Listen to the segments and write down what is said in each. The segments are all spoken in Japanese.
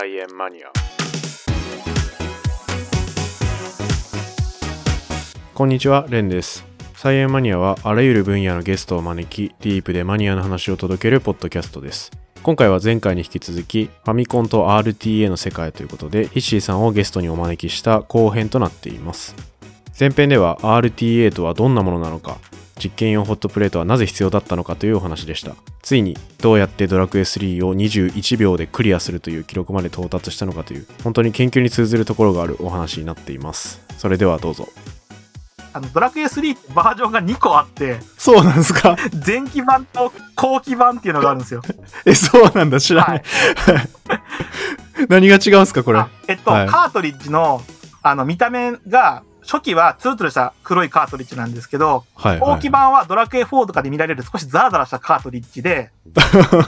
菜園マニア。こんにちはレンです。菜園マニアはあらゆる分野のゲストを招きディープでマニアの話を届けるポッドキャストです。今回は前回に引き続きファミコンと RTA の世界ということでヒッシーさんをゲストにお招きした後編となっています。前編では RTA とはどんなものなのか実験用ホットプレートはなぜ必要だったのかというお話でした。ついにどうやってドラクエ3を21秒でクリアするという記録まで到達したのかという本当に研究に通ずるところがあるお話になっています。それではどうぞ。あのドラクエ3ってバージョンが2個あってそうなんですか？前期版と後期版っていうのがあるんですよ。えそうなんだ知らない、何が違うんですかこれ？あえっと、はい。カートリッジのあの見た目が初期はツルツルした黒いカートリッジなんですけど、はい後期版はドラクエ4とかで見られる少しザラザラしたカートリッジで、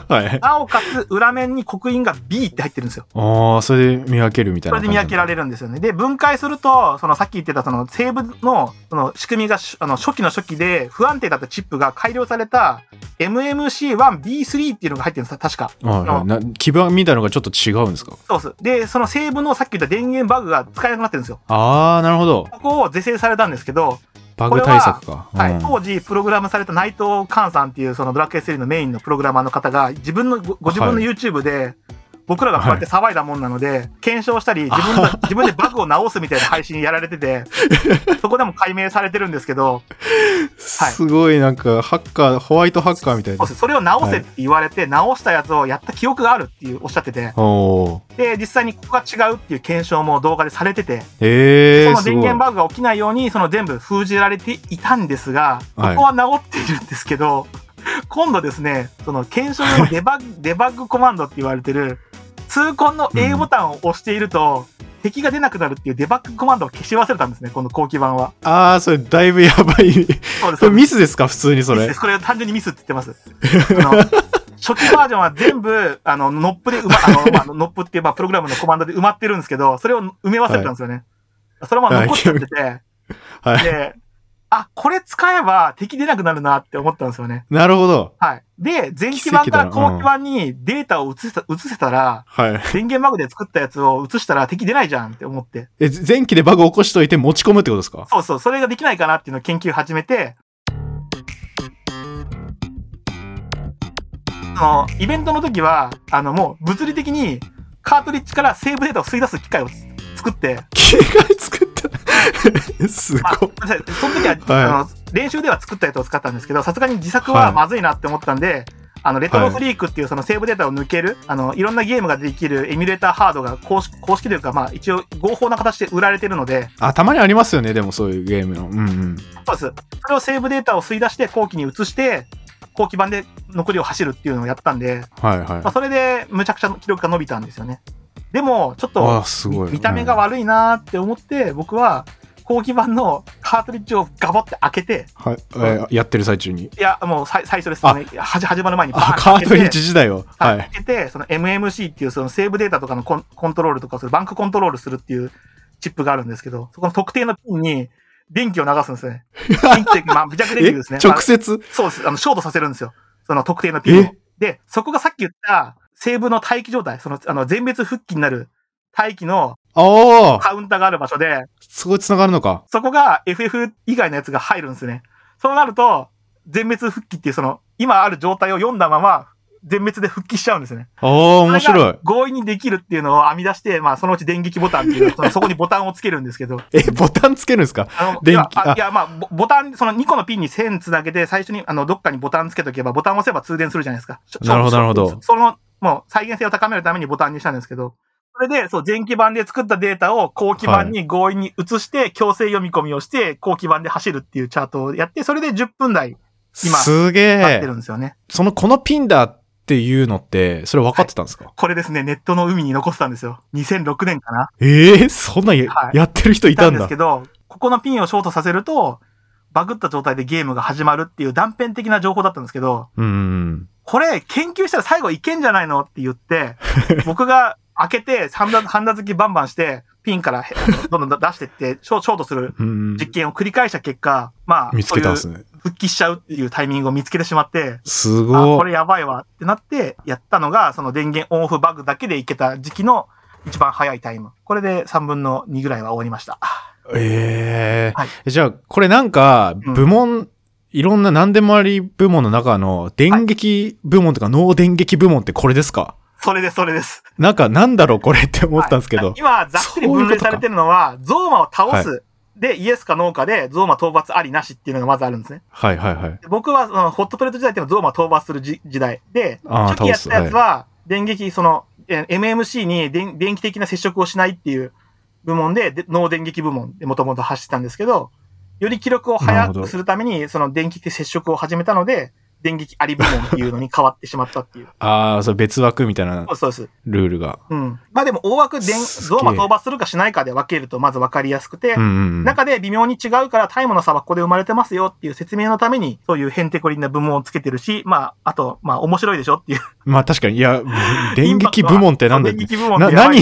はい、はい、なおかつ裏面に刻印が B って入ってるんですよ。ああそれで見分けるみたいなそれで見分けられるんですよね。で、分解すると、そのさっき言ってたそのセーブのその仕組みがしあの初期の初期で不安定だったチップが改良された MMC1B3 っていうのが入ってるんです確か。はいはい。な基盤みたいのがちょっと違うんですか？そうです。で、そのセーブのさっき言った電源バグが使えなくなってるんですよ。ああなるほど。ここを是正されたんですけど、バグ対策か。はい、うん。当時プログラムされた内藤寛さんっていうそのドラクエ3のメインのプログラマーの方が自分のごご自分のはい。YouTube で僕らがこうやって騒いだもんなので、検証したり自分の自分でバグを直すみたいな配信やられてて そこでも解明されてるんですけどはい。すごいなんかハッカーホワイトハッカーみたいな。それを直せって言われて、直したやつをやった記憶があるっていうおっしゃってて。で実際にここが違うっていう検証も動画でされててへえその電源バグが起きないようにその全部封じられていたんですが、はい。ここは直っているんですけど、今度ですね、その検証用デバッグ、デバッグコマンドって言われてる、痛恨の A ボタンを押していると、敵が出なくなるっていうデバッグコマンドを消し忘れたんですね、この後期版は。ああそれだいぶやばいそうです。それミスですか？普通にそれこれは単純にミスって言ってます。初期バージョンは全部、あの、ノップで埋ま、あの、まあ、ノップっていう、まあ、プログラムのコマンドで埋まってるんですけど、それを埋め忘れたんですよね。それも残っちゃってて、はいで、あ、これ使えば敵出なくなるなって思ったんですよね。なるほど。はい。で、前期版から後期版にデータを移せた、移せたら、はい。電源バグで作ったやつを移したら敵出ないじゃんって思って。え前期でバグ起こしといて持ち込むってことですか？そうそう、それができないかなっていうのを研究始めて、その、イベントの時は、あの、もう物理的にカートリッジからセーブデータを吸い出す機械を作って、機械作ったすあ、ごい。ごめんなさい。その時は、はい。あの、練習では作ったやつを使ったんですけど、さすがに自作はまずいなって思ったんで、あの、レトロフリークっていうそのセーブデータを抜ける、あの、いろんなゲームができるエミュレーターハードが公式、公式というか、まあ、一応合法な形で売られてるので、あたまにありますよねでもそういうゲームの。うんうん。そうです。それをセーブデータを吸い出して後期に移して、後期版で残りを走るっていうのをやったんで、はいはい。まあ、それでむちゃくちゃ記録が伸びたんですよね。でも、ちょっあとあすごい見た目が悪いなーって思って、僕は後期版のカートリッジをガボって開けて、はい、えやってる最中にいや、もう最最初ですあね。始まる前にカートリッジ時代をは。はいい開けて、その MMC っていうそのセーブデータとかのコンコントロールとかする、バンクコントロールするっていうチップがあるんですけど、そこの特定のピンに電気を流すんですね。電気ってまあ、微弱電え気ですね。まあ直接そうです。あの、ショートさせるんですよ。その特定のピンをえ？で、そこがさっき言った、セーブの待機状態、その、あの、全滅復帰になる待機のカウンターがある場所で、そこで繋がるのか。そこが FF 以外のやつが入るんですね。そうなると、全滅復帰っていうその、今ある状態を読んだまま、全滅で復帰しちゃうんですよね。ああ面白い。が強引にできるっていうのを編み出して、まあ、そのうち電撃ボタンっていう、そ のそこにボタンをつけるんですけど、えボタンつけるんですか？あの、い電気あやあいや、まあ、ボボタン、その2個のピンに線つなげて、最初に、あの、どっかにボタンつけとけば、ボタンを押せば通電するじゃないですか。なるほどなるほど。そその、もう、再現性を高めるためにボタンにしたんですけど、それで、そう、前期版で作ったデータを後期版に強引に移して、強制読み込みをして、後期版で走るっていうチャートをやって、それで10分台今すげやってえるんですよね。そのこのピンだっていうのってそれ分かってたんですか、これですね、ネットの海に残ってたんですよ。2006年かな。ええそんなや,、はい。やってる人いいたんでたんだすけど、ここのピンをショートさせると、バグった状態でゲームが始まるっていう断片的な情報だったんですけど、うんうんこれ研究したら最後いけんじゃないのって言って、僕が開けて、ハンダ、ハンダ付きバンバンして、ピンからへ どんどん出してって、ショートする実験を繰り返した結果、まあ、見つけたんですね。復帰しちゃうっていうタイミングを見つけてしまって、すあ、ごい。これやばいわってなって、やったのが、その電源オンオフバグだけでいけた時期の一番早いタイム。これで3分の2ぐらいは終わりました。ええはいじゃあ、これなんか、うん部門、いろんな何でもあり部門の中の電撃部門とか脳電撃部門ってこれですか？それです、それです。なんか、なんだろうこれって思ったんですけど。今、ざっくり分類されてるのは、ゾーマを倒す。で、イエスかノーかで、ゾーマ討伐ありなしっていうのがまずあるんですね。はいはいはい。で僕は、その、ホットプレート時代っていうのはゾーマを討伐するじ時代。で、あー初期やったやつは、電撃、その、え MMC に電電気的な接触をしないっていう部門で、で脳電撃部門でもともと走ってたんですけど、より記録を早くするために、その電気的接触を始めたので、電撃あり部門っていうのに変わってしまったっていう。ああ、そう、別枠みたいなそうです。ルールが。うん。まあでも大枠電、ゾーマ討伐するかしないかで分けるとまず分かりやすくて、うんうん。中で微妙に違うからタイムの差はここで生まれてますよっていう説明のために、そういうヘンテコリンな部門をつけてるし、まあ、あと、まあ面白いでしょっていう。まあ確かに、いや、電撃部門ってなんだ電撃部門っな、て何？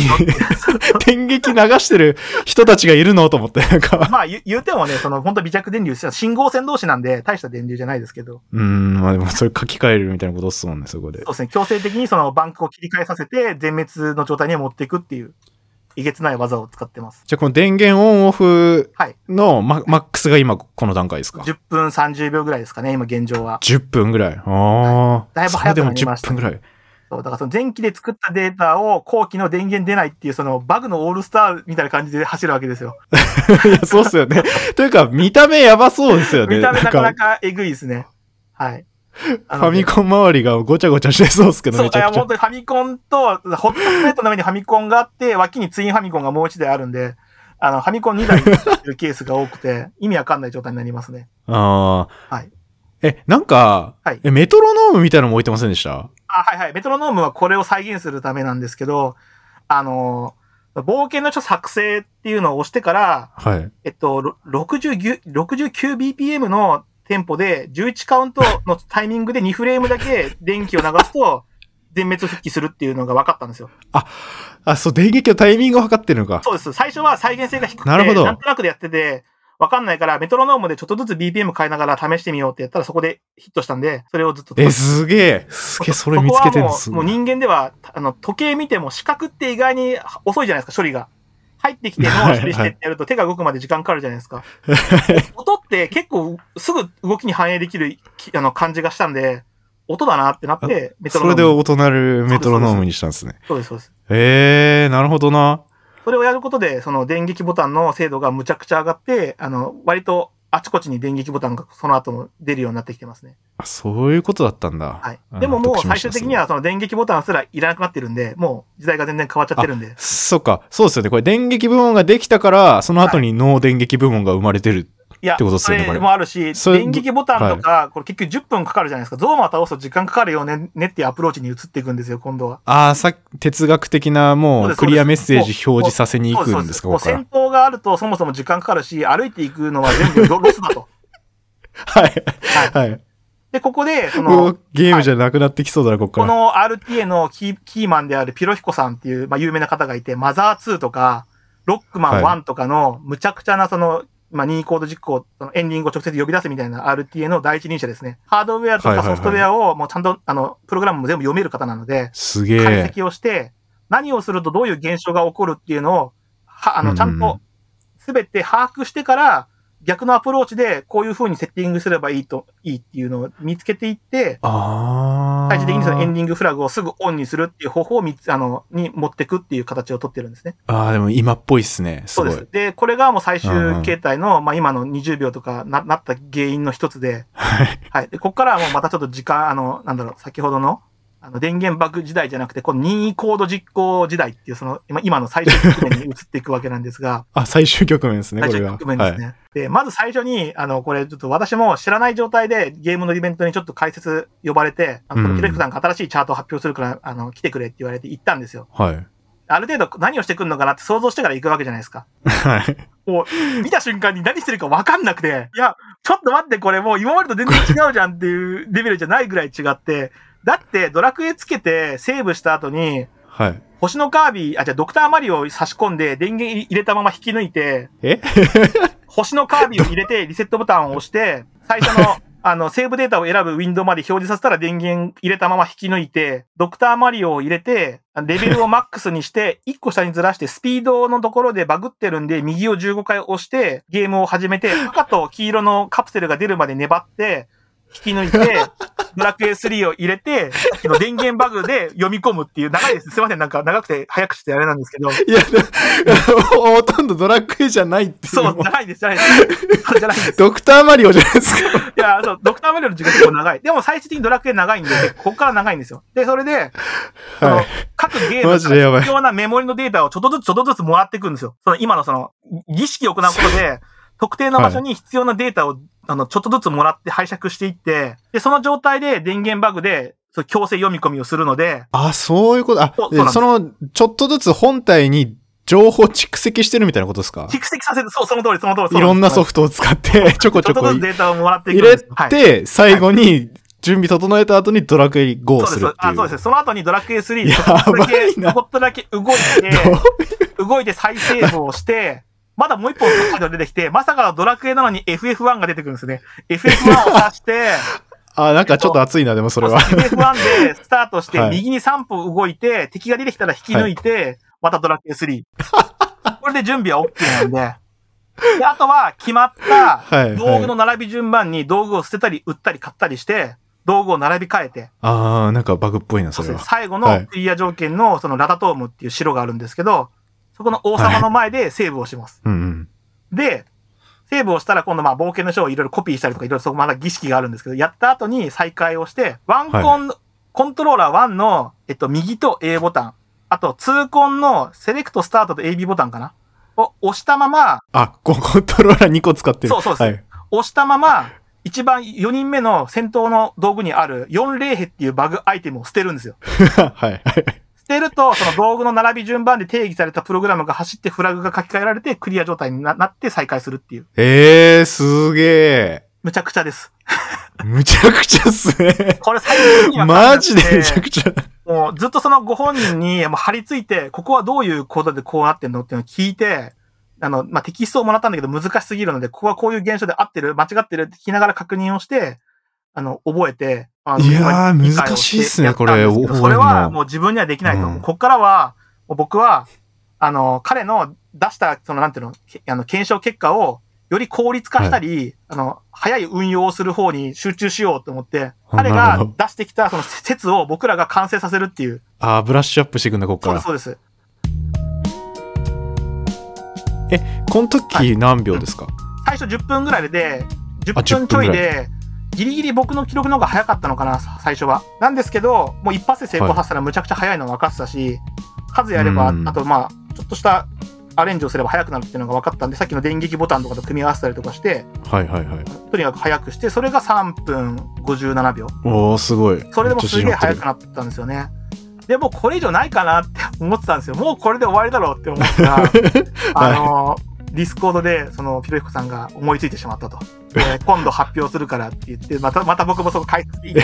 電 撃流してる人たちがいるのと思って、なんか。まあ言う言うてもね、その本当微弱電流、信号線同士なんで大した電流じゃないですけど、うーん、まあでもそれ書き換えるみたいなことっすもんね、そこでそう。ですね、強制的にそのバンクを切り替えさせて、全滅の状態に持っていくっていう、えげつない技を使ってます。じゃあこの電源オンオフはい。のママックスが今この段階ですか？10分30秒ぐらいですかね、今現状は。10分ぐらい。ああ。だいぶ早くなりましたそれでも10分ぐらい。そう、だからその前期で作ったデータを後期の電源出ないっていう、そのバグのオールスターみたいな感じで走るわけですよ。いや、そうっすよね。というか、見た目やばそうですよね。見た目なかんなかえぐいですね。はい。ファミコン周りがごちゃごちゃしてそうっすけど、そう、いや、本。当にファミコンと、ホットプレートの上にファミコンがあって、脇にツインファミコンがもう一台あるんで、あの、ファミコン2台使ってるケースが多くて、意味わかんない状態になりますね。ああ。はい。え、なんか、はいえメトロノームみたいなのも置いてませんでした？あ、はいはい。メトロノームはこれを再現するためなんですけど、あの、冒険の書作成っていうのを押してから、はい。えっと、ろ69 69bpm のテンポで11カウントのタイミングで2フレームだけ電気を流すと、全滅復帰するっていうのが分かったんですよ。あ、そう、電撃のタイミングを測ってるのか。そうです。最初は再現性が低くて、なるほどんとなくでやってて、分かんないから、メトロノームでちょっとずつ BPM 変えながら試してみようってやったらそこでヒットしたんで、それをずっと。え、すげえ。すげえ、それ見つけてるのすごい。そこはもう人間では、あの、時計見ても視覚って意外に遅いじゃないですか、処理が。入ってきて脳を処理してってやると手が動くまで時間かかるじゃないですか。音って結構すぐ動きに反映できるきあの感じがしたんで、音だなってなって、メトロノーム。それで音鳴るメトロノームにしたんですね。そうです、そうです。えー、なるほどな。それをやることで、その電撃ボタンの精度がむちゃくちゃ上がって、あの、割とあちこちに電撃ボタンがその後も出るようになってきてますね。あそういうことだったんだ。はいあ。でももう最終的にはその電撃ボタンすらいらなくなってるんで、もう時代が全然変わっちゃってるんで。そっか。そうですよね。これ電撃部門ができたから、その後に脳電撃部門が生まれてる。いや、ってことっすそよねこれれもあるし、電撃ボタンとか、これ結局10分かかるじゃないですか。ゾーマを倒すと時間かかるよねねっていうアプローチに移っていくんですよ、今度は。ああ、さ哲学的なもうクリアメッセージ表示させに行くんですか、ここ戦。闘があるとそもそも時間かかるし、歩いていくのは全部ロロスだと。はい。はい。はい。で、ここで、そものう、ゲームじゃなくなってきそうだな、ここから。この RTA のキーキーマンであるピロヒコさんっていう、まあ、有名な方がいて、マザー2とか、ロックマン1とかの、むちゃくちゃなその、まあ、任意コード実行、エンディングを直接呼び出すみたいな RTA の第一人者ですね。ハードウェアとかソフトウェアをもうちゃんと、あの、プログラムも全部読める方なので、すげ解え。析をして、何をするとどういう現象が起こるっていうのを、は、あの、ちゃんと、すべて把握してから、逆のアプローチでこういう風にセッティングすればいいと、いいっていうのを見つけていって、ああ。最終的にそのエンディングフラグをすぐオンにするっていう方法をみつあの、に持ってくっていう形を取ってるんですね。ああ、でも今っぽいっすね。す。そうです。で、これがもう最終うんうん形態の、まあ今の20秒とかななった原因の一つで、はい。はい。で、ここからはもうまたちょっと時間、あの、なんだろう、先ほどの、あの、電源バグ時代じゃなくて、この任意コード実行時代っていう、その、今今の最終局面に移っていくわけなんですが、あ、最終局面ですね、これが。最終局面ですね。で、まず最初に、あの、これちょっと私も知らない状態でゲームのイベントにちょっと解説呼ばれて、あの、うんヒロヒコさんが新しいチャートを発表するから、あの、来てくれって言われて行ったんですよ。はい。はい。ある程度何をしてくるのかなって想像してから行くわけじゃないですか。はい。もう、見た瞬間に何してるか分かんなくて、いや、ちょっと待って、これもう今までと全然違うじゃんっていうレベルじゃないぐらい違って、だってドラクエつけてセーブした後に、はい。星のカービィ、あ、じゃあドクターマリオを差し込んで電源入れたまま引き抜いて、え？星のカービィを入れてリセットボタンを押して、最初の あの、セーブデータを選ぶウィンドウまで表示させたら電源入れたまま引き抜いて、ドクターマリオを入れて、レベルをマックスにして、1個下にずらして、スピードのところでバグってるんで、右を15回押して、ゲームを始めて、赤と黄色のカプセルが出るまで粘って、引き抜いて、ドラクエ3を入れて、の電源バグで読み込むっていう、長いです。すいません、なんか長くて早くしてあれなんですけど、いや、ほとんどドラクエじゃないっていうそう、のもじゃないです、じゃないです。じゃないです。ドクターマリオじゃないですか。いや、そう、ドクターマリオの時間結構長い。でも最終的にドラクエ長いんで、ここから長いんですよ。で、それで、はい。各ゲームマジでやばい必要なメモリのデータをちょっとずつちょっとずつもらっていくんですよ。その今のその、儀式を行うことで、特定の場所に必要なデータを、あの、ちょっとずつもらって拝借していって、で、その状態で電源バグで、そう強制読み込みをするので、あ、そういうこと。あそう、その、ちょっとずつ本体に情報蓄積してるみたいなことですか？蓄積させる、そう、その通り、その通り。いろんなソフフトを使って、ちょこちょこちょっとずつデータをもらってい入れくんです。はい。て、最後に準備整えた後にドラクエ5をそうですするっていう。あ、そうです。その後にドラクエ3、やちょっとだけ、ちょっとだけ動いて、動いて再セーブをして、まだもう一本カード出てきて、まさかのドラクエなのに FF1 が出てくるんですね。FF1 を出して、あ、なんかちょっと熱いな、でもそれは。FF1 でスタートして、はい右に3歩動いて、敵が出てきたら引き抜いて、またドラクエ3。これで準備は OK なんで。で、あとは決まったはい道具の並び順番に道具を捨てたり売ったり買ったりして、道具を並び替えて、ああ、なんかバグっぽいな、それは。最後はいのクリア条件のそのラタトームっていう城があるんですけど、そこの王様の前でセーブをします。うんうん。で、セーブをしたら今度まあ冒険の書をいろいろコピーしたりとかいろいろそこまだ儀式があるんですけど、やった後に再開をして、ワンコン、コントローラー1の、えっと、右と A ボタン、あと2コンのセレクトスタートと AB ボタンかな？を押したまま、あ、ココントローラー2個使ってる。そうそうですはい。押したまま、一番4人目の戦闘の道具にある4霊兵っていうバグアイテムを捨てるんですよ。はい。はい。捨てると、その道具の並び順番で定義されたプログラムが走ってフラグが書き換えられてクリア状態にななって再開するっていう。えー、すげえ。むちゃくちゃです。むちゃくちゃっすね。これ最終的にはマジでめちゃくちゃ。もうずっとそのご本人にもう張り付いて、ここはどういうコードでこうなってんのっていうのを聞いて、あの、まあ、テキストをもらったんだけど難しすぎるので、ここはこういう現象で合ってる、間違ってるって聞きながら確認をして、あの、覚えて、あのいやー難しいっすねこれそれはもう自分にはできないと。うんこっからは、僕は、あの、彼の出した、その、なんていうの、けあの、検証結果を、より効率化したり、あの、早い運用をする方に集中しようと思って、彼が出してきたその説を僕らが完成させるっていう。あーブラッシュアップしていくんだ、こっそうです、から。そうです。この時何秒ですか、最初10分ぐらいで、あ10 10分ちょいで、ギリギリ僕の記録の方が早かったのかな、さ最初は。なんですけど、もう一発で成功させたらむちゃくちゃ早いの分かってたし、数やれば、うんあとまあ、ちょっとしたアレンジをすれば早くなるっていうのが分かったんで、さっきの電撃ボタンとかと組み合わせたりとかして、はいはいはい。とにかく早くして、それが3分57秒。おー、すごい。それでもすげえ早くななったんですよね。でもうこれ以上ないかなって思ってたんですよ。もうこれで終わりだろうって思ったら、あのディスコードで、その、ピロヒコさんが思いついてしまったと。えー 今度発表するからって言って、また、また僕もそこ解説いい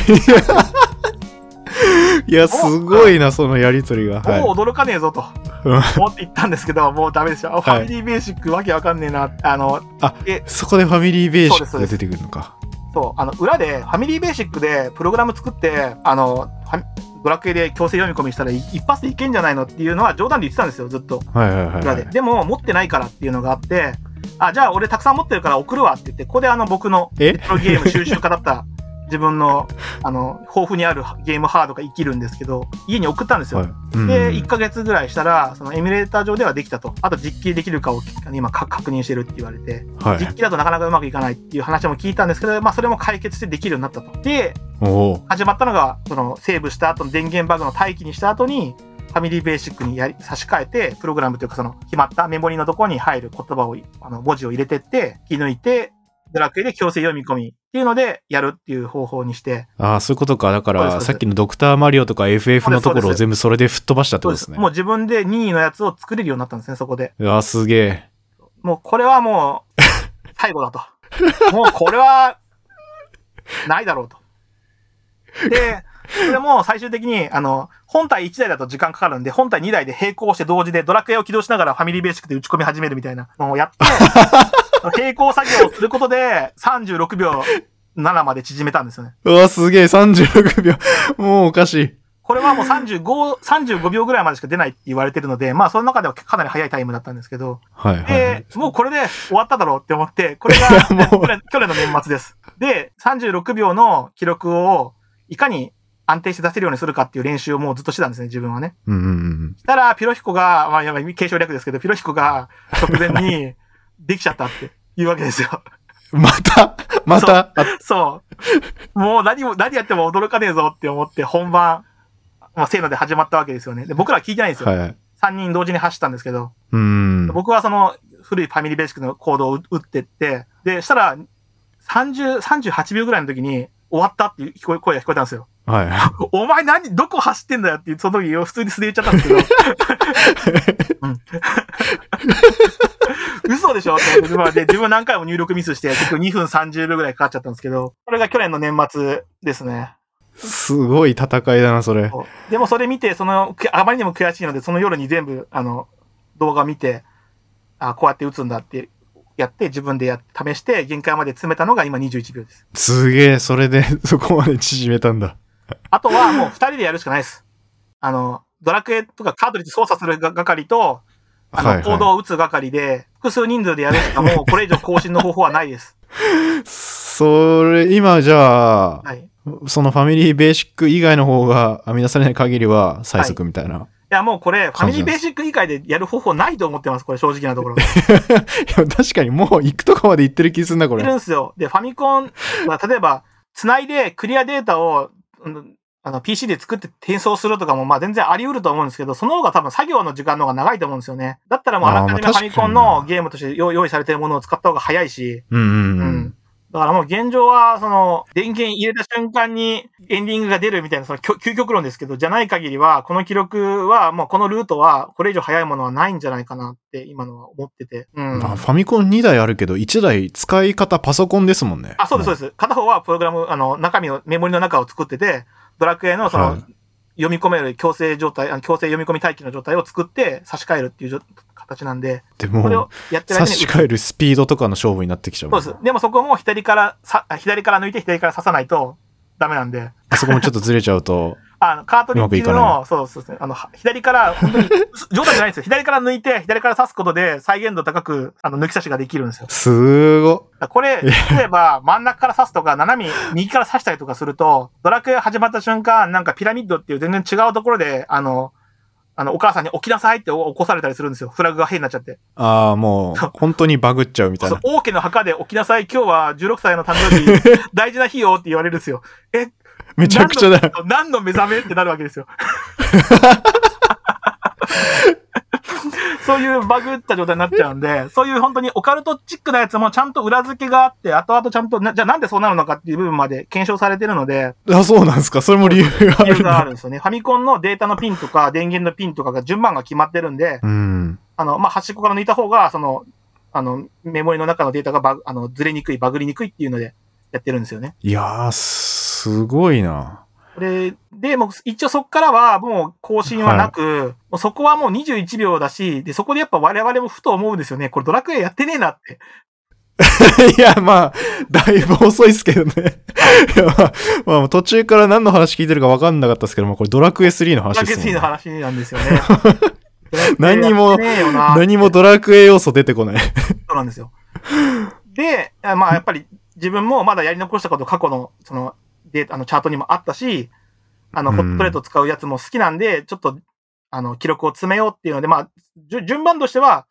いや、すごいな、そのやりとりが。はいもう驚かねえぞとうん思って言ったんですけど、もうダメでした。ファミリーベーシックわけわかんねえな。あの、そこでファミリーベーシックが出てくるのか。そう、あの、裏で、ファミリーベーシックでプログラム作って、あの、ドラクエで強制読み込みしたらい一発でいけんじゃないのっていうのは冗談で言ってたんですよ、ずっと。はいはいはい、裏で。はい。でも、持ってないからっていうのがあって、あ、じゃあ俺たくさん持ってるから送るわって言って、ここであの僕のえ？レトロゲーム収集家だった自分の、あの、豊富にあるゲームハードが生きるんですけど、家に送ったんですよ。はいうんで、1ヶ月ぐらいしたら、そのエミュレーター上ではできたと。あと実機できるかを今か確認してるって言われて、はい実機だとなかなかうまくいかないっていう話も聞いたんですけど、まあそれも解決してできるようになったと。で、始まったのが、そのセーブした後の電源バグの待機にした後に、ファミリーベーシックにやり差し替えて、プログラムというかその決まったメモリのところに入る言葉を、あの文字を入れてって、引き抜いて、ドラクエで強制読み込みっていうのでやるっていう方法にして、ああ、そういうことか。だから、さっきのドクターマリオとか FF のところを全部それで吹っ飛ばしたって。ことですすね。もう自分で任意のやつを作れるようになったんですね、そこで。うわ、すげえ。もうこれはもう、最後だと。もうこれは、ないだろうと。で、それも最終的に、あの、本体1台だと時間かかるんで、本体2台で並行して同時でドラクエを起動しながらファミリーベーシックで打ち込み始めるみたいなのをやって、並行作業をすることで36秒37まで縮めたんですよね。うわ、すげえ、36秒。もうおかしい。これはもう35、35秒ぐらいまでしか出ないって言われてるので、まあその中ではかなり早いタイムだったんですけど、はいはい、はいで。、もうこれで終わっただろうって思って、これが 去年の年末です。で、36秒の記録をいかに安定して出せるようにするかっていう練習をもうずっとしてたんですね、自分はね。うんうんうん。したら、ピロヒコが、まあ、やばい、継承略ですけど、ピロヒコが直前に できちゃったっていうわけですよ。また？また？あそう。もう何も、何やっても驚かねえぞって思って、本番、まあ、せーので始まったわけですよね。で、僕らは聞いてないんですよ。はい。3人同時に走ったんですけど、うん。僕はその古いファミリーベーシックのコードを打ってって、で、したら、30、38秒ぐらいの時に、終わったっていう声が聞こえたんですよ。はい。お前何、どこ走ってんだよっていう、その時普通に素で言っちゃったんですけど。うん嘘でしょ？って思って自分はで、自分何回も入力ミスして、結局2分30秒ぐらいかかっちゃったんですけど、これが去年の年末ですね。すごい戦いだな、それ。でもそれ見て、その、くあまりにも悔しいので、その夜に全部、あの、動画見て、あこうやって打つんだってやって、自分でや試して、限界まで詰めたのが今21秒です。すげえ、それで そこまで縮めたんだ。あとはもう2人でやるしかないです。あの、ドラクエとかカートリッジ操作するが係と、あの、はいはいコードを打つ係で、複数人数でやるしかもう これ以上更新の方法はないです。それ、今じゃあ、はい。いそのファミリーベーシック以外の方が編み出されない限りは最速みたいな。や、もうこれ、ファミリーベーシック以外でやる方法ないと思ってます。これ正直なところ。いや、確かにもう行くとこまで行ってる気するな、こいるれ。んですよ。で、ファミコンは、例えば、つないでクリアデータを、うんあの、PC で作って転送するとかも、まあ全然あり得ると思うんですけど、その方が多分作業の時間の方が長いと思うんですよね。だったらもうあらかじめファミコンのゲームとして用用意されてるものを使った方が早いし、うんうんう。うんん。だからもう現状は、その、電源入れた瞬間にエンディングが出るみたいな、その究究極論ですけど、じゃない限りは、この記録は、もうこのルートは、これ以上早いものはないんじゃないかなって、今のは思ってて。うん。まあ、ファミコン2台あるけど、1台使い方パソコンですもんね。あ、そうです、そうでです。片方はプログラム、あの、中身の、メモリの中を作ってて、ドラクエのその、はい。読み込める強制状態、あの強制読み込み待機の状態を作って差し替えるっていう形なんで、でこれをも、差やってる間にし替えるスピードとかの勝負になってきちゃうそうです。でもそこも左から左から抜いて左から刺さないとダメなんで、あそこもちょっとずれちゃうと、あの、カートリッジの、そうそうですね、あの、は左から、本当に、冗談じゃないんですよ。左から抜いて、左から刺すことで再現度高く、あの、抜き差しができるんですよ。すごこれ、例えば、真ん中から刺すとか、斜め右から刺したりとかすると、ドラクエ始まった瞬間、なんかピラミッドっていう全然違うところで、あの、あの、お母さんに起きなさいって起こされたりするんですよ。フラグが変になっちゃって。ああ、もう、本当にバグっちゃうみたいな。そう王家の墓で起きなさい、今日は16歳の誕生日、大事な日よって言われるんですよ。え、めちゃくちゃだよ。何の目覚めってなるわけですよ。そういうバグった状態になっちゃうんで、そういう本当にオカルトチックなやつもちゃんと裏付けがあって、後々ちゃんとな、じゃあなんでそうなるのかっていう部分まで検証されてるので、あ、そうなんですか？それも理由があ理由るんだ。があるんですよね。ファミコンのデータのピンとか電源のピンとかが順番が決まってるんで、うん。あの、まあ、端っこから抜いた方が、その、あの、メモリの中のデータがバグ、あの、ずれにくい、バグりにくいっていうのでやってるんですよね。いやー、すごいな。これで、もう一応そこからはもう更新はなく、もうそこはもう21秒だし、で、そこでやっぱ我々もふと思うんですよね。これドラクエやってねえなって。いや、まあ、だいぶ遅いですけどね。いや、まあ、まあ、途中から何の話聞いてるか分かんなかったですけども、これドラクエ3の話ドラクエ3ですもんねの話なんですよね。何も何もドラクエ要素出てこない。そうなんですよ。で、あまあやっぱり自分もまだやり残したこと過去のそのデータ、あのチャートにもあったし、あの、うん。ホットプレート使うやつも好きなんで、ちょっと、あの、記録を詰めようっていうので、まあ、順番としては、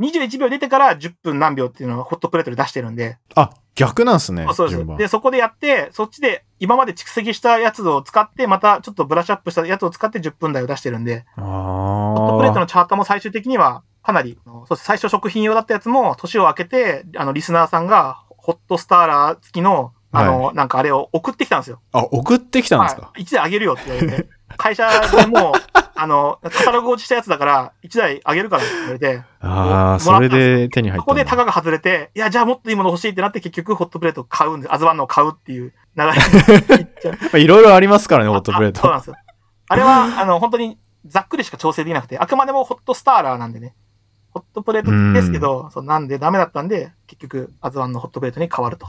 21秒出てから10分何秒っていうのをホットプレートで出してるんで、あ、逆なんすね。そうです。で、そこでやって、そっちで今まで蓄積したやつを使って、またちょっとブラッシュアップしたやつを使って10分台を出してるんで、あホットプレートあ。のチャートも最終的にはかなり、そう最初食品用だったやつも年を明けて、あの、リスナーさんがホットスターラー付きの、あの、なんかあれを送ってきたんですよ。あ、送ってきたんですか？はい。1台あげるよって言われて。会社でもう、あの、カタログ落ちしたやつだから、1台あげるからって言われて、ああ、それで手に入そったんだ。こでタガが外れて、いや、じゃあもっといいもの欲しいってなって結局ホットプレートを買うんです。アズワンのを買うっていう流れに いろいろありますからね、ホットプレート。あそうなんですよ。あれは、あの、本当にざっくりしか調整できなくて、あくまでもホットスターラーなんでね。ホットプレートですけど、そうなんでダメだったんで、結局、アズワンのホットプレートに変わると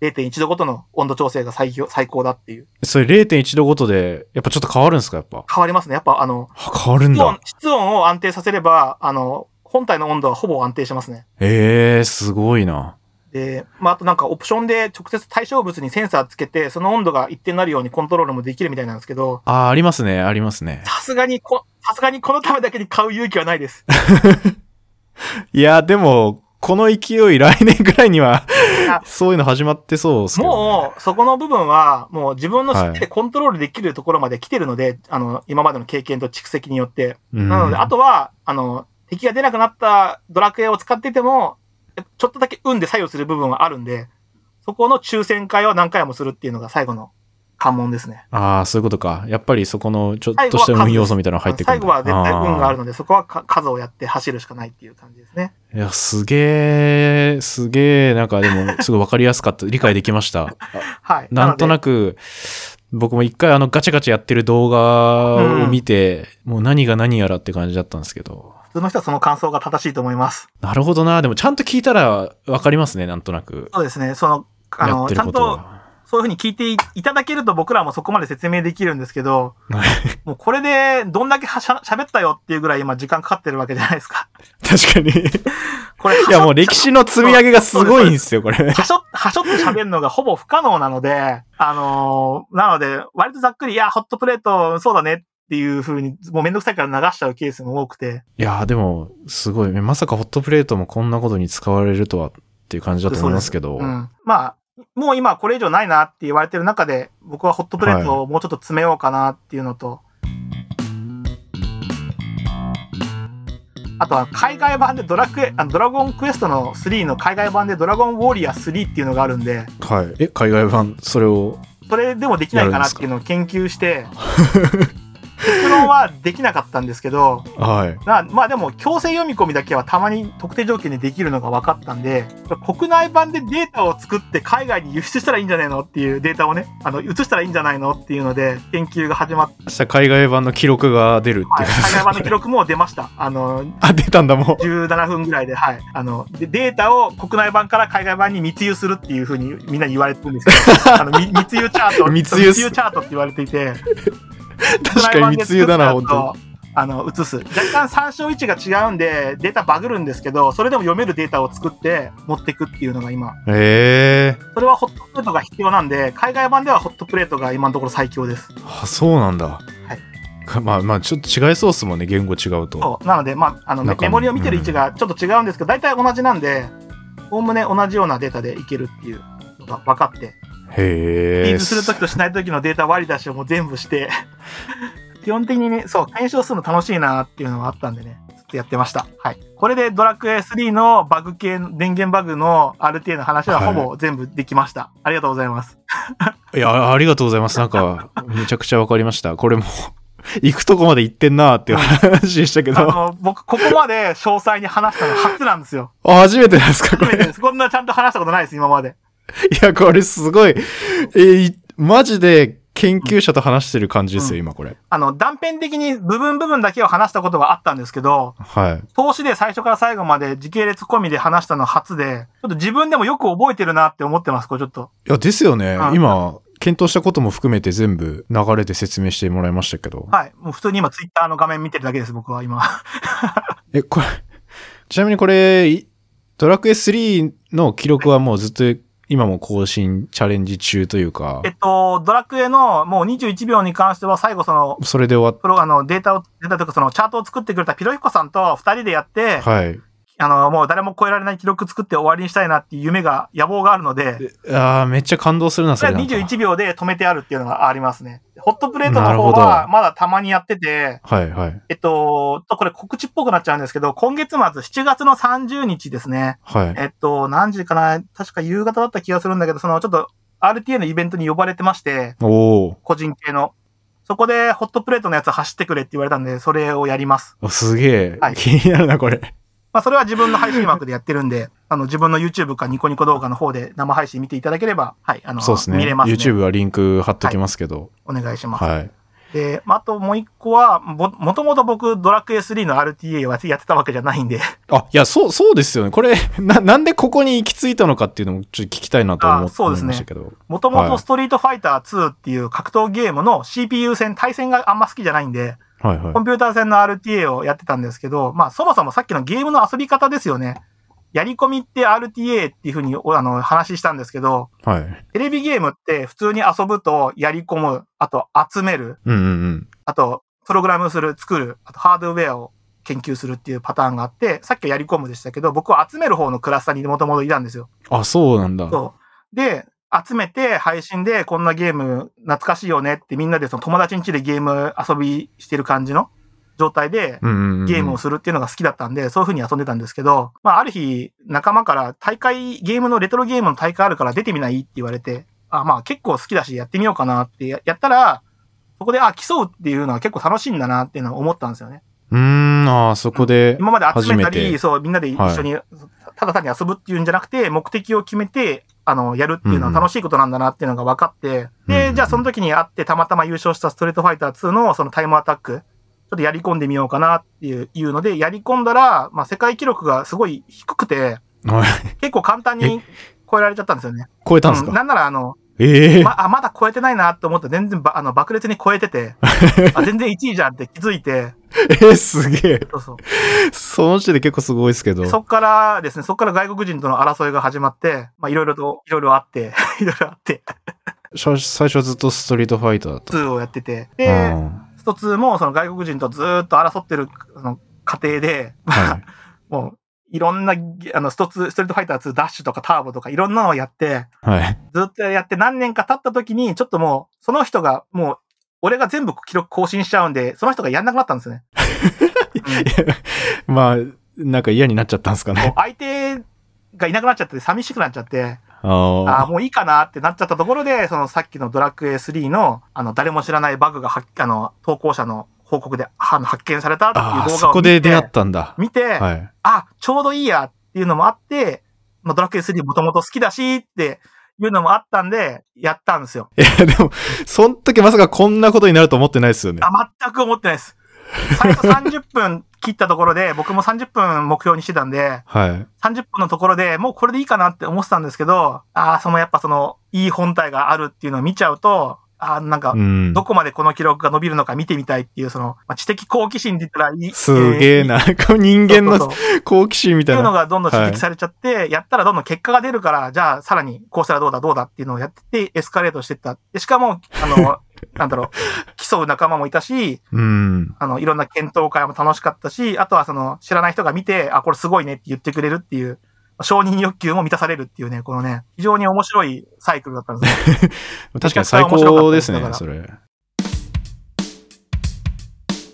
0.1度ごとの温度調整が最強最高だっていう。それ0.1度ごとで、やっぱちょっと変わるんですか？やっぱ。変わりますね。やっぱあの、あ変わるん室温だ。室温を安定させれば、あの、本体の温度はほぼ安定しますね。ええー、すごいな。で、まあ、あとなんかオプションで直接対象物にセンサーつけて、その温度が一定になるようにコントロールもできるみたいなんですけど、ああ、ありますね、ありますね。さすがにこ、さすがにこのためだけに買う勇気はないです。いや、でも、この勢い来年ぐらいにはあ、そういうの始まってそうですね。もう、そこの部分は、もう自分の知ってでコントロールできるところまで来てるので、あの、今までの経験と蓄積によって。うん、なので、あとは、あの、敵が出なくなったドラクエを使ってても、ちょっとだけ運で左右する部分はあるんで、そこの抽選会を何回もするっていうのが最後の関門ですね。ああ、そういうことか。やっぱりそこのちょっとした運要素みたいなのが入ってくる。最後は絶対運があるの。ので、そこはか数をやって走るしかないっていう感じですね。いや、すげえ、すげえ、なんかでも、すごいわかりやすかった。理解できました。はい。なんとなく。く、僕も一回あのガチャガチャやってる動画を見て、もう何が何やらって感じだったんですけど。普通の人はその感想が正しいと思います。なるほどな。でもちゃんと聞いたらわかりますね、なんとなく。そうですね。その、あの、ちゃんと、ことは。そういうふうに聞いていいただけると僕らもそこまで説明できるんですけど、はいもうこれでどんだけはしゃ喋ったよっていうぐらい今時間かかってるわけじゃないですか。確かに。これ、いや、もう歴史の積み上げがすごいんですよ、これ。はしょ、はしょって喋るのがほぼ不可能なので、あのーなので、割とざっくり、いや、ホットプレート、そうだねっていう風に、もうめんどくさいから流しちゃうケースも多くて、いやーでも、すごい。まさかホットプレートもこんなことに使われるとはっていう感じだと思いますけど。うん。まあ、もう今これ以上ないなって言われてる中で、僕はホットプレートをもうちょっと詰めようかなっていうのと、あとは海外版でドラクエ、あのドラゴンクエストの3の海外版でドラゴンウォーリアー3っていうのがあるんで、はい。え、海外版、それを。それでもできないかなっていうのを研究して、結論はできなかったんですけど、はい。なまあでも強制読み込みだけはたまに特定条件でできるのが分かったんで、国内版でデータを作って海外に輸出したらいいんじゃないのっていうデータをね、あの、移したらいいんじゃないのっていうので研究が始まって、明日海外版の記録が出るっていう。海外版の記録も出ました。あの、あ、出たんだもん。17分ぐらいで、はい。あの、でデータを国内版から海外版に密輸するっていうふうにみんなに言われてるんですけど、あの、み密輸チャート、密輸すチャートって言われていて、確かに密輸だな、本当当あの、移す。若干参照位置が違うんで、データバグるんですけど、それでも読めるデータを作って持っていくっていうのが今。へえそれはホットプレートが必要なんで、海外版ではホットプレートが今のところ最強です。あ、そうなんだ。かまあまあ、ちょっと違いそうっすもんね、言語違うと。そう。なので、まあ、あの、メモリを見てる位置がちょっと違うんですけど、大体同じなんで、おおむね同じようなデータでいけるっていうのが分かって、へえ。リーズするときとしないときのデータ割り出しをもう全部して、基本的にね、そう、検証するの楽しいなっていうのがあったんでね、ずっとやってました。はい。これでドラクエ3のバグ系、電源バグの RTA の話ははいほぼ全部できました。ありがとうございます。いや、あありがとうございます。なんか、めちゃくちゃわかりました。これも、行くとこまで行ってんなーっていう話でしたけあど。あ、の、僕、ここまで詳細に話したの初なんですよ。初めてですか、これ。初めてです。こんなちゃんと話したことないです、今まで。いや、これすごい。えーいマジで研究者と話してる感じですよ、うん今これ。あの、断片的に部分部分だけを話したことがあったんですけど、はい。投資で最初から最後まで時系列込みで話したの初で、ちょっと自分でもよく覚えてるなって思ってます、これちょっと。いや、ですよねう。ん今、検討したことも含めて全部流れで説明してもらいましたけど。はい。もう普通に今ツイッターの画面見てるだけです、僕は今。え、これ、ちなみにこれ、いドラクエ3の記録はもうずっと今も更新チャレンジ中というかえ、っと、ドラクエのもう21秒に関しては最後その、それで終わプロ、あの、データを、データというかそのチャートを作ってくれたピロヒコさんと二人でやって、っはい。あの、もう誰も超えられない記録作って終わりにしたいなっていう夢が、野望があるので、ああ、めっちゃ感動するな、そそれはれなんか。21秒で止めてあるっていうのがありますね。ホットプレートの方はまだたまにやってて、はいはい。えっと、とこれ告知っぽくなっちゃうんですけど、今月末7月の30日ですね。はい。えっと、何時かな確か夕方だった気がするんだけど、そのちょっと RTA のイベントに呼ばれてまして、お個人系の。そこでホットプレートのやつ走ってくれって言われたんで、それをやります。お。すげえ、はい気になるな、これ。まあ、それは自分の配信枠でやってるんで、あの、自分の YouTube かニコニコ動画の方で生配信見ていただければ、はい、あの、そうですね。見れますね。YouTube はリンク貼っときますけど。お願いします。はい。で、まああともう一個は、も、もともと僕、ドラクエ3の RTA はやってたわけじゃないんで、あ、いや、そう、そうですよね。これ、な、なんでここに行き着いたのかっていうのもちょっと聞きたいなと思ってそうですね。もともはいとストリートファイター2っていう格闘ゲームの CPU 戦、対戦があんま好きじゃないんで、はいはいコ。ンピューター戦の RTA をやってたんですけど、まあそもそもさっきのゲームの遊び方ですよね。やり込みって RTA っていうふうにおあの話したんですけど、はい。テレビゲームって普通に遊ぶとやり込む、あと集める、うんうんうん。あとプログラムする、作る、あとハードウェアを研究するっていうパターンがあって、さっきはやり込むでしたけど、僕は集める方のクラスターにもともといたんですよ。あ、そうなんだ。そう。で、集めて配信でこんなゲーム懐かしいよねってみんなでその友達ん家でゲーム遊びしてる感じの状態で。ゲームをするっていうのが好きだったんで、そういう風に遊んでたんですけど、まあある日仲間から大会、ゲームのレトロゲームの大会あるから出てみないって言われて、あ、まあ結構好きだしやってみようかなってややったら、そこであ、競うっていうのは結構楽しいんだなっていうのを思ったんですよね。うーん、あーそこで。今まで集めたり、そう、みんなで一緒に、ただ単に遊ぶっていうんじゃなくて、目的を決めて、あの、やるっていうのは楽しいことなんだなっていうのが分かって、で、うんじゃあその時に会ってたまたま優勝したストリートファイター2のそのタイムアタック、ちょっとやり込んでみようかなっていういうので、やり込んだら、まあ世界記録がすごい低くて、はい。結構簡単に超えられちゃったんですよね。超えたんですか、うん。なんならあの、ええまあ、まだ超えてないなって思って全然ばあの爆裂に超えてて、あ全然1位じゃんって気づいて、えー、すげえ。そうそう。その時点で結構すごいですけど。そっからですね、そっから外国人との争いが始まって、まあいろいろと、いろいろあって、いろいろあって、最初ずっとストリートファイターだった。2をやってて、うで、んスト2もその外国人とずーっと争ってるその過程で、はい。もう、いろんなゲ、あの、スト2、ストリートファイター2ダッシュとかターボとかいろんなのをやって、はい。ずっとやって何年か経った時に、ちょっともう、その人が、もう、俺が全部記録更新しちゃうんで、その人がやんなくなったんですね。う んまあ、なんか嫌になっちゃったんですかね。相手がいなくなっちゃって寂しくなっちゃって、あああ、あ。もういいかなってなっちゃったところで、そのさっきのドラクエ3の、あの、誰も知らないバグがはあの、投稿者の報告であの発見されたっていう動画を見て、そこで出会ったんだ。見て、はい。あ、ちょうどいいやっていうのもあって、まあ、ドラクエ3もともと好きだしっていうのもあったんで、やったんですよ。いや、でも、その時まさかこんなことになると思ってないですよね。あ、全く思ってないです。最初30分切ったところで、僕も30分目標にしてたんで、はい。30分のところでもうこれでいいかなって思ってたんですけど、ああ、そのやっぱその、いい本体があるっていうのを見ちゃうと、ああ、なんかう、んど。こまでこの記録が伸びるのか見てみたいっていう、その、まあ、知的好奇心って言ったらいい。すげえな。えー人間の好奇心みったていうのいな。がどんどん刺激されちゃって、やったらどんどん結果が出るから、じゃあさらにこうしたらどうだどうだっていうのをやってて、エスカレートしていった。で、しかも、あの、なんだろう、競う仲間もいたし、うん。あの、いろんな検討会も楽しかったし、あとはその、知らない人が見て、あ、これすごいねって言ってくれるっていう、承認欲求も満たされるっていうね、このね、非常に面白いサイクルだったんですね。確かに最高ですねそれ。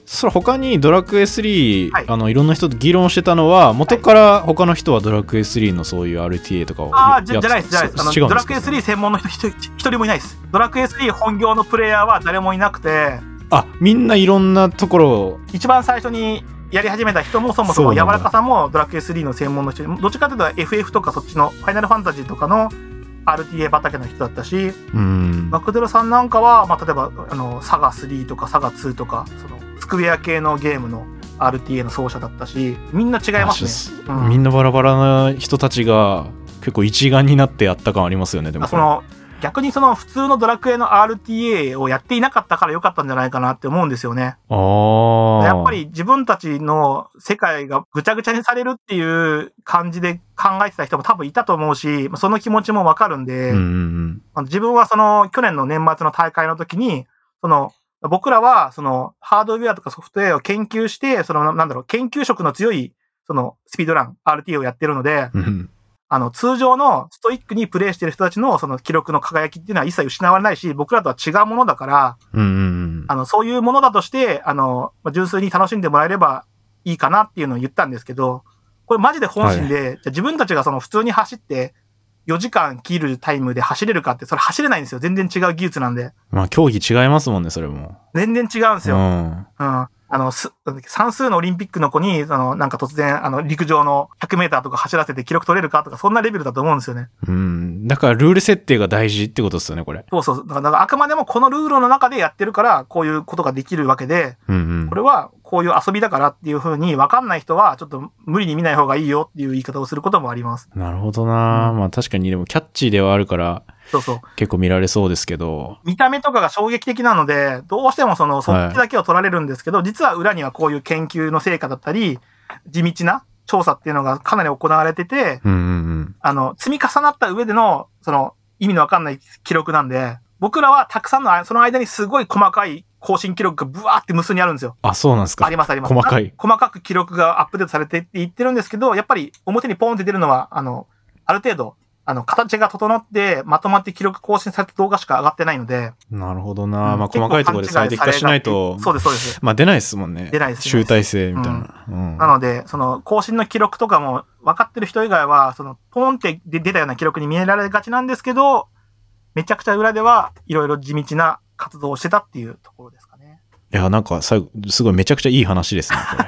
それ他にドラクエ3、はいあのいろんな人と議論してたのは元から他の人はドラクエ3のそういう RTA とかをああ、じゃないです、じゃないです。ドラクエですか3専門の人一人一人もいないです。ドラクエ3本業のプレイヤーは誰もいなくて、あみんないろんなところを一番最初にやり始めた人もそもそも柔らかさんもドラクエ3の専門の人どっちかというと FF とかそっちのファイナルファンタジーとかの RTA 畑の人だったしうん。マクドゥルさんなんかは、まあ、例えばあのサガ3とかサガ2とかそのスクエア系のゲームの RTA の奏者だったしみんな違いますね。うん。みんなバラバラな人たちが結構一丸になってやった感ありますよねでもあその逆にその普通のドラクエの RTA をやっていなかったから良かったんじゃないかなって思うんですよね。やっぱり自分たちの世界がぐちゃぐちゃにされるっていう感じで考えてた人も多分いたと思うし、その気持ちもわかるんで、うんうんまあ自分はその去年の年末の大会の時に、その僕らはそのハードウェアとかソフトウェアを研究して、そのなんだろう、研究色の強いそのスピードラン、RT をやってるので、うんうんあの通常のストイックにプレイしてる人たちのその記録の輝きっていうのは一切失われないし、僕らとは違うものだから、うんうんうんあの、そういうものだとして、あの、まあ純粋に楽しんでもらえればいいかなっていうのを言ったんですけど、これマジで本心で、じゃあ自分たちがその普通に走って、4時間切るタイムで走れるかって、それ走れないんですよ。全然違う技術なんで。まあ競技違いますもんねそれも全然違うんですよ。うんうん。あの、す算数のオリンピックの子に、その、なんか突然、あの、陸上の100メーターとか走らせて記録取れるかとか、そんなレベルだと思うんですよね。うん。だからルール設定が大事ってことですよね、これ。そうそう。だから、あくまでもこのルールの中でやってるから、こういうことができるわけで、うんうんこ。れはこういう遊びだからっていう風に分かんない人は、ちょっと無理に見ない方がいいよっていう言い方をすることもあります。なるほどな、うんまあ確かにでもキャッチーではあるからそうそう。結構見られそうですけど。見た目とかが衝撃的なので、どうしてもその、そっちだけを取られるんですけど、実は裏にはこういう研究の成果だったり、地道な調査っていうのがかなり行われてて、うんうんうん。あの、積み重なった上での、その、意味のわかんない記録なんで、僕らはたくさんのあ、その間にすごい細かい更新記録がブワーって無数にあるんですよ。あ、そうなんですか？ありますあります。細かいな細かく記録がアップデートされていってるんですけど、やっぱり表にポンって出るのは、あの、ある程度、あの、形が整って、まとまって記録更新された動画しか上がってないので、なるほどな、うんまあ細かいところで最適化しないと。そうです、そうです。まあ出ないですもんね。出ないです集大成みたいな。うんなので、その、更新の記録とかも分かってる人以外は、その、ポンって出たような記録に見えられがちなんですけど、めちゃくちゃ裏ではいろいろ地道な活動をしてたっていうところですかね。いや、なんか最後、すごいめちゃくちゃいい話ですね、これ。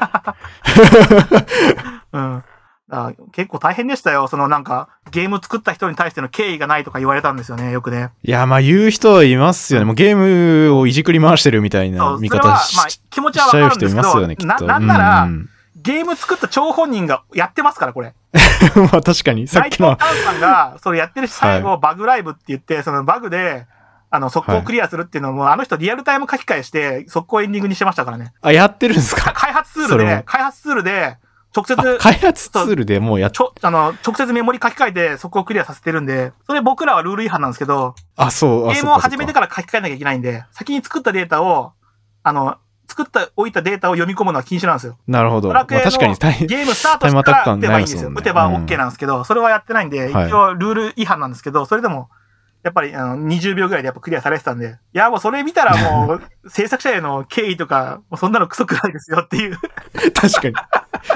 うん。あ結構大変でしたよ。そのなんか、ゲーム作った人に対しての敬意がないとか言われたんですよね、よくね。いや、まあ言う人いますよね。もうゲームをいじくり回してるみたいそな見うそれは、まあ方し、気持ちはわかるんですけしちゃう人いますよど、ね、きっな、と。なんなら、うんゲーム作った張本人がやってますから、これ。まあ確かに、さっ内きのさんが、それやってるし、最後、バグライブって言って、そのバグで、あの、速攻クリアするっていうのも、あの人リアルタイム書き換えして、速攻エンディングにしてましたからね。あ、やってるんですか？か開発ツールで、開発ツールで、直接、あ開発ツールでもうやっちょ、あの、直接メモリ書き換えて速攻クリアさせてるんで、それ僕らはルール違反なんですけど、あ、そう、あゲームを始めてから書き換えなきゃいけないんで、先に作ったデータを、あの、作った、置いたデータを読み込むのは禁止なんですよ。なるほど。まあ確かに大ゲームスタートしてから打てばいいんですよ。打てば OK なんですけど、それはやってないんで、一はい応ルール違反なんですけど、それでも、やっぱりあの20秒ぐらいでやっぱクリアされてたんで、いやもうそれ見たら もう制作者への敬意とか、もうそんなのクソくらいですよっていう。確かに。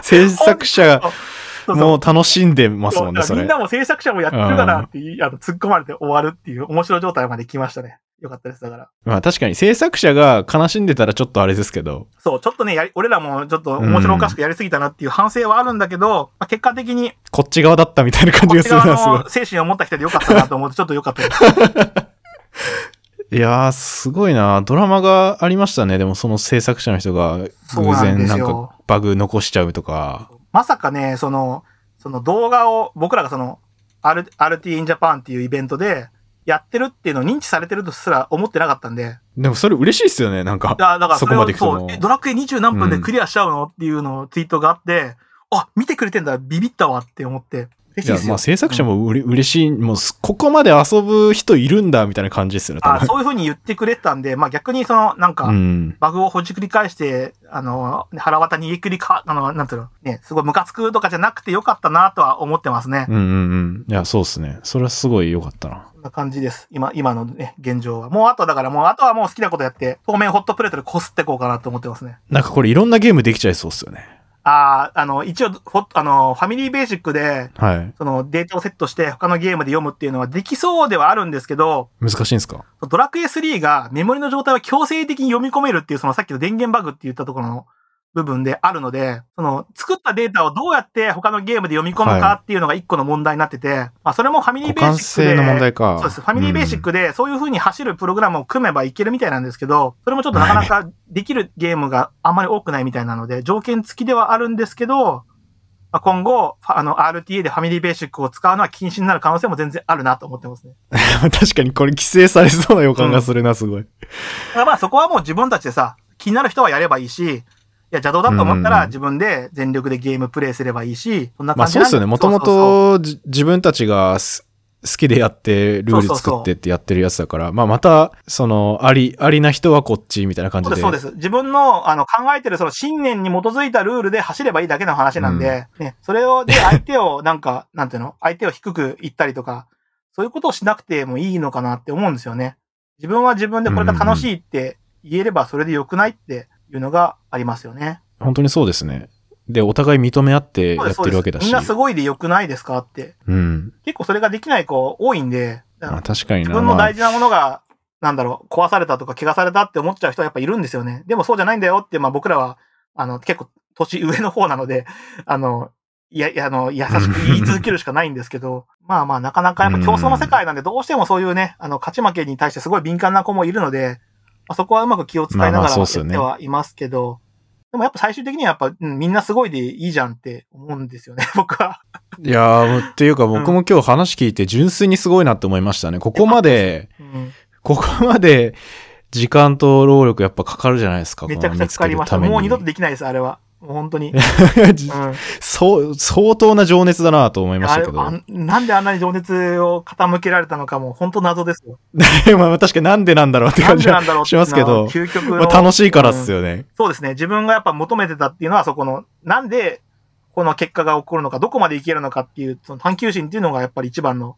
制作者 もう楽しんでますもんね、それみん。なも制作者もやってるかなっていう、あの突っ込まれて終わるっていう面白い状態まで来ましたね。よかったです、だから。まあ確かに制作者が悲しんでたらちょっとあれですけど。そう、ちょっとね、やり俺らもちょっと面白おかしくやりすぎたなっていう反省はあるんだけど、まあ、結果的に、こっち側だったみたいな感じがするな、すごい。精神を持った人でよかったなと思って、ちょっとよかったです。いやー、すごいな。ドラマがありましたね。でもその制作者の人が偶然なんかバグ残しちゃうとか。まさかね、その、その動画を、僕らがその、RT in Japan っていうイベントで、やってるっていうのを認知されてるとすら思ってなかったんで、でもそれ嬉しいっすよね、なんか。だだからそこまでそうえドラクエ20何分でクリアしちゃうの、っていうのをツイートがあって、あ、見てくれてんだ、ビビったわって思って、いやまあ制作者うんもうれ、嬉しい。もうす、ここまで遊ぶ人いるんだ、みたいな感じですよね。あそういうふうに言ってくれてたんで、まあ逆にその、なんか、うん。バグをほじくり返して、あの、腹渡にえくりか、あの、なんていうの、ね、すごいムカつくとかじゃなくてよかったなとは思ってますね。うんうんうん。いや、そうっすね。それはすごい良かったな。こんな感じです。今、今のね、現状は。もうあとだからもう、あとはもう好きなことやって、当面ホットプレートでこすっていこうかなと思ってますね。なんかこれいろんなゲームできちゃいそうっすよね。ああ、あの、一応、あの、ファミリーベーシックで、はい。そのデータをセットして他のゲームで読むっていうのはできそうではあるんですけど、難しいんですか？ドラクエ3がメモリの状態を強制的に読み込めるっていう、そのさっきの電源バグって言ったところの部分であるので、その作ったデータをどうやって他のゲームで読み込むかっていうのが一個の問題になってて、まあそれもファミリーベーシックで。性の問題か。そうです。ファミリーベーシックでそういう風に走るプログラムを組めばいけるみたいなんですけど、それもちょっとなかなかできるゲームがあんまり多くないみたいなので、条件付きではあるんですけど、まあ、今後、あの、RTA でファミリーベーシックを使うのは禁止になる可能性も全然あるなと思ってますね。確かにこれ規制されそうな予感がするな、すごい。だからまあそこはもう自分たちでさ、気になる人はやればいいし、いや、邪道だと思ったうんうんうんら自分で全力でゲームプレイすればいいし、そんなまあ感じなんそうっすよね。もともとじ自分たちがす好きでやって、ルール作ってってやってるやつだから、まあまた、その、あり、ありな人はこっちみたいな感じで。そうです、そうです。自分の、あの、考えてるその信念に基づいたルールで走ればいいだけの話なんで、ね、それを、で、相手を、なんか、なんていうの？相手を低く言ったりとか、そういうことをしなくてもいいのかなって思うんですよね。自分は自分でこれが楽しいって言えればそれで良くないっていうのがありますよね。本当にそうですね。で、お互い認め合ってやっ。てるわけだし。みんなすごいで良くないですかって。うん。結構それができない子多いんで、あ確かにな。自分のまあ大事なものがなんだろう、壊されたとか怪我されたって思っちゃう人はやっぱいるんですよね。でもそうじゃないんだよって、まあ僕らは、あの、結構年上の方なので、あの、いや、いや、あの、優しく言い続けるしかないんですけど、まあまあ、なかなかやっぱ競争の世界なんで、どうしてもそういうね、あの、勝ち負けに対してすごい敏感な子もいるので、まあ、そこはうまく気を使いながらやってはいますけど、でもやっぱ最終的にはやっぱ、うん、みんなすごいでいいじゃんって思うんですよね、僕は。いやー、っていうか僕も今日話聞いて純粋にすごいなって思いましたね。ここまで、うん、ここまで時間と労力やっぱかかるじゃないですか。めちゃくちゃかかりました。もう二度とできないです、あれは。本当に。うん、そう、相当な情熱だなと思いましたけど。なんであんなに情熱を傾けられたのかも本当謎ですよ。まあ確かになんでなんだろうって感じはしますけど、究極まあ、楽しいからっすよね、うん、そうですね。自分がやっぱ求めてたっていうのはそこの、なんでこの結果が起こるのか、どこまでいけるのかっていう、その探求心っていうのがやっぱり一番の、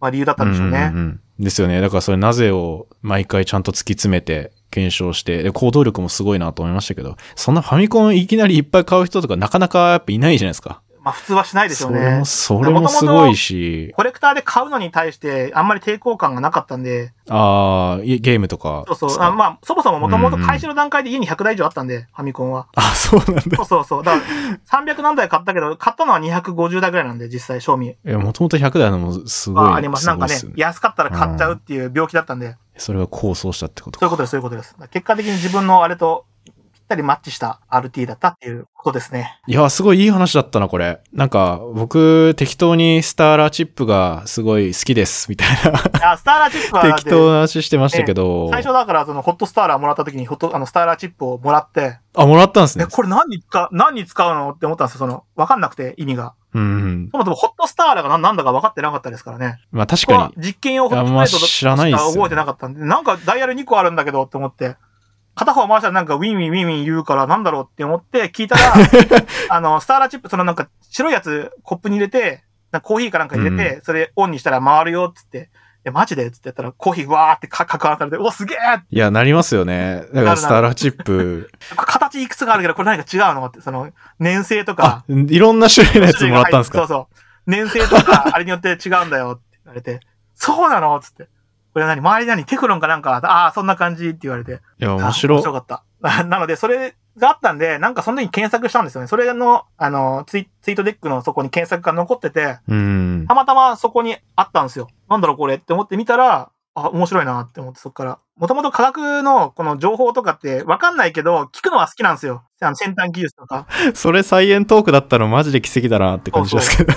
まあ、理由だったんでしょうね。うんうんうん、ですよね。だからそれなぜを毎回ちゃんと突き詰めて、検証して、で、行動力もすごいなと思いましたけど、そんなファミコンいきなりいっぱい買う人とかなかなかやっぱいないじゃないですか。まあ普通はしないでしょうね。それもすごいし。コレクターで買うのに対してあんまり抵抗感がなかったんで。ああ、ゲームとか。そうそう。あまあ、そもそももともと開始の段階で家に100台以上あったんで、ファミコンは。あ、そうなんだ。そうそうそう。だから300何台買ったけど、買ったのは250台ぐらいなんで、実際、賞味。いや、もともと100台のもすごい。ああります。なんかね、安かったら買っちゃうっていう病気だったんで。それは構想したってことそういうことです、そういうことです。結果的に自分のあれとったりマッチした RT だったっていうことですね。いや、すごいいい話だったな、これ。なんか、僕、適当にスターラーチップがすごい好きです、みたいな。あ、スターラーチップは。適当な話してましたけど。ね、最初だから、その、ホットスターラーもらった時に、ホット、あの、スターラーチップをもらって。あ、もらったんですね。これ何に使う、何に使うのって思ったんですよ、その、わかんなくて、意味が。うん、うん。そもそもホットスターラーが何だか分かってなかったですからね。まあ確かに。実験用ホットスターラーと知らないです覚えてなかったんで、なんかダイヤル2個あるんだけどって思って。片方回したらなんかウィンウィンウィンウィン言うからなんだろうって思って聞いたら、あの、スターラーチップ、そのなんか白いやつコップに入れて、コーヒーかなんか入れて、うん、それオンにしたら回るよっつって。え、マジでつってやったら、コーヒーわーってか、かき回されて、お、すげえいや、なりますよね。だから、スターラーチップ。形いくつかあるけど、これ何か違うのって、その、粘性とか。いろんな種類のやつもらったんですか？そうそう。年生とか、あれによって違うんだよって言われて、そうなのつって。これ何？周り何？テフロンかなんか？ああ、そんな感じって言われて。いや、面白面白かった。なので、それがあったんで、なんかその時に検索したんですよね。それの、あの、ツイツイートデックのそこに検索が残ってて、うん。たまたまそこにあったんですよ。なんだろうこれって思って見たら、あ、面白いなって思ってそこから。もともと科学のこの情報とかってわかんないけど、聞くのは好きなんですよ。あの先端技術とか。それサイエントークだったのマジで奇跡だなって感じですけど。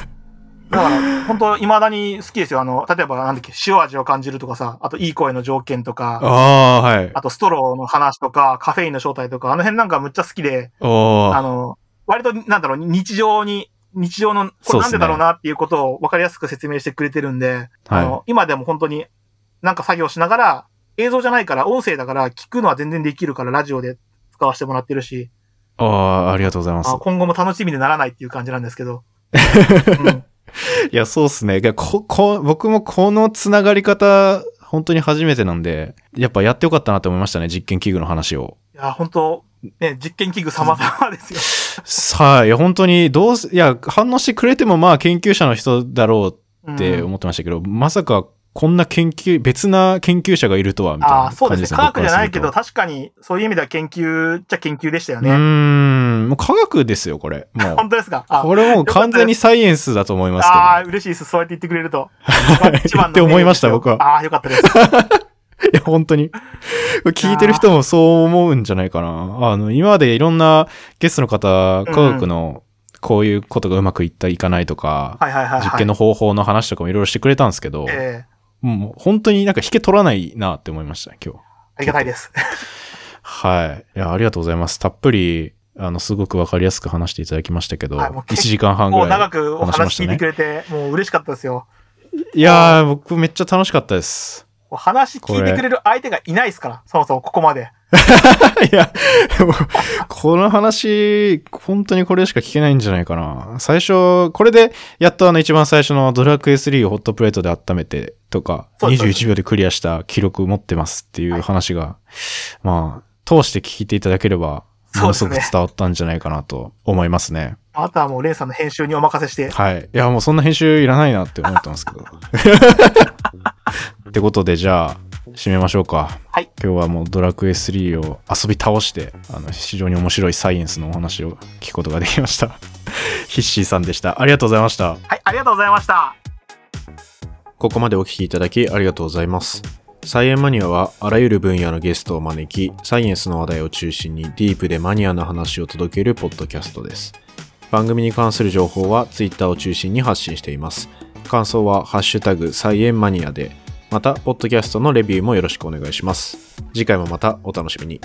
だから、本当未だに好きですよ。あの、例えばなんだっけ、塩味を感じるとかさ、あといい声の条件とか、ああ、はい。あとストローの話とか、カフェインの正体とか、あの辺なんかむっちゃ好きで、おあの、割となんだろう、日常に、日常の、これなんでだろうなっていうことを分かりやすく説明してくれてるんで、あの、今でも本当になんか作業しながら、映像じゃないから、音声だから、聞くのは全然できるから、ラジオで使わせてもらってるし。ああ、ありがとうございます。今後も楽しみにならないっていう感じなんですけど。うん、いや、そうっすね。こ、こ、僕もこのつながり方、本当に初めてなんで、やっぱやってよかったなって思いましたね、実験器具の話を。いや、本当ね、実験器具様々ですよ。さあ、いや、本当に、どうす、いや、反応してくれても、まあ、研究者の人だろうって思ってましたけど、うん、まさか、こんな研究、別な研究者がいるとは、みたいな感じですね。あそうですね。科学じゃないけど、確かに、そういう意味では研究っちゃ研究でしたよね。うん、もう科学ですよ、これ。もう。本当ですか？これもう完全にサイエンスだと思いますけど。ああ、嬉しいです。そうやって言ってくれると。一 番って思いました、僕は。ああ、よかったです。いや、本当に。聞いてる人もそう思うんじゃないかな。あの、今までいろんなゲストの方、科学のこういうことがうまくいった、いかないとか、実験の方法の話とかもいろいろしてくれたんですけど、えーもう本当になんか引け取らないなって思いました、今日。ありがたいです。はい。いや、ありがとうございます。たっぷり、あの、すごくわかりやすく話していただきましたけど、はい1時間半ぐらい、もう長くお話聞いてくれて、もう嬉しかったですよ。いやー、僕めっちゃ楽しかったです。話聞いてくれる相手がいないですから、そもそもここまで。いや、この話、本当にこれしか聞けないんじゃないかな。最初、これで、やっとあの一番最初のドラクエ3をホットプレートで温めてとか、21秒でクリアした記録持ってますっていう話が、まあ、通して聞いていただければ、ものすごく伝わったんじゃないかなと思いますね。あとはもうレンさんの編集にお任せして。はい。いや、もうそんな編集いらないなって思ってますけど。ってことで、じゃあ、締めましょうか。はい。今日はもうドラクエ3を遊び倒して、あの、非常に面白いサイエンスのお話を聞くことができました。ヒッシーさんでした。ありがとうございました。はい、ありがとうございました。ここまでお聞きいただきありがとうございます。サイエンマニアはあらゆる分野のゲストを招き、サイエンスの話題を中心にディープでマニアな話を届けるポッドキャストです。番組に関する情報は Twitter を中心に発信しています。感想はハッシュタグサイエンマニアで、また、ポッドキャストのレビューもよろしくお願いします。次回もまたお楽しみに。